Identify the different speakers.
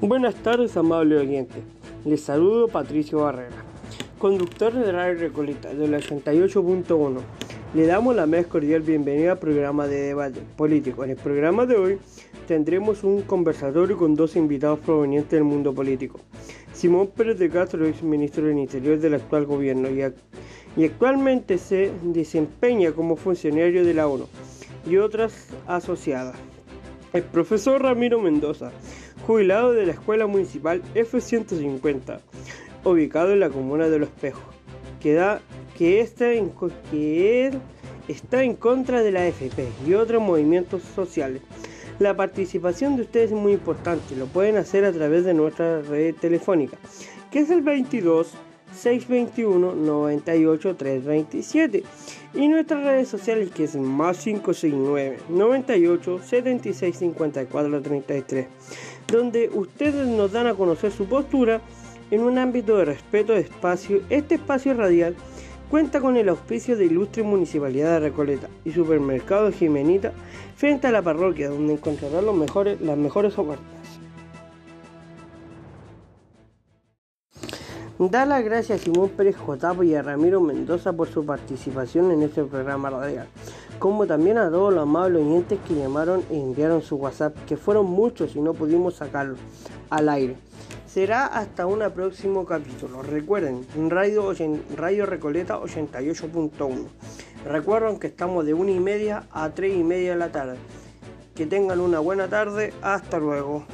Speaker 1: Buenas tardes, amable oyente. Les saludo Patricio Barrera, conductor de Radio Recoleta del 88.1. Le damos la más cordial bienvenida al programa de debate político. En el programa de hoy tendremos un conversatorio con dos invitados provenientes del mundo político. Simón Pérez de Castro es ministro del Interior del actual gobierno y, y actualmente se desempeña como funcionario de la ONU y otras asociadas. El profesor Ramiro Mendoza, jubilado de la Escuela Municipal F-150, ubicado en la comuna de Los Espejos, que, da, que, está en, él está en contra de la FP y otros movimientos sociales. La participación de ustedes es muy importante, lo pueden hacer a través de nuestra red telefónica, que es el 22 621 98 327 y nuestras redes sociales que es más 569 98 76 54 33 donde ustedes nos dan a conocer su postura en un ámbito de respeto de espacio. Este espacio radial cuenta con el auspicio de Ilustre Municipalidad de Recoleta y Supermercado Jimenita frente a la parroquia donde encontrarán los mejores, las mejores ofertas. Da las gracias a Simón Pérez Jotapo y a Ramiro Mendoza por su participación en este programa radial, como también a todos los amables oyentes que llamaron e enviaron su WhatsApp, que fueron muchos y no pudimos sacarlo al aire. Será hasta un próximo capítulo. Recuerden, Radio, Radio Recoleta 88.1. Recuerden que estamos de una y media a tres y media de la tarde. Que tengan una buena tarde. Hasta luego.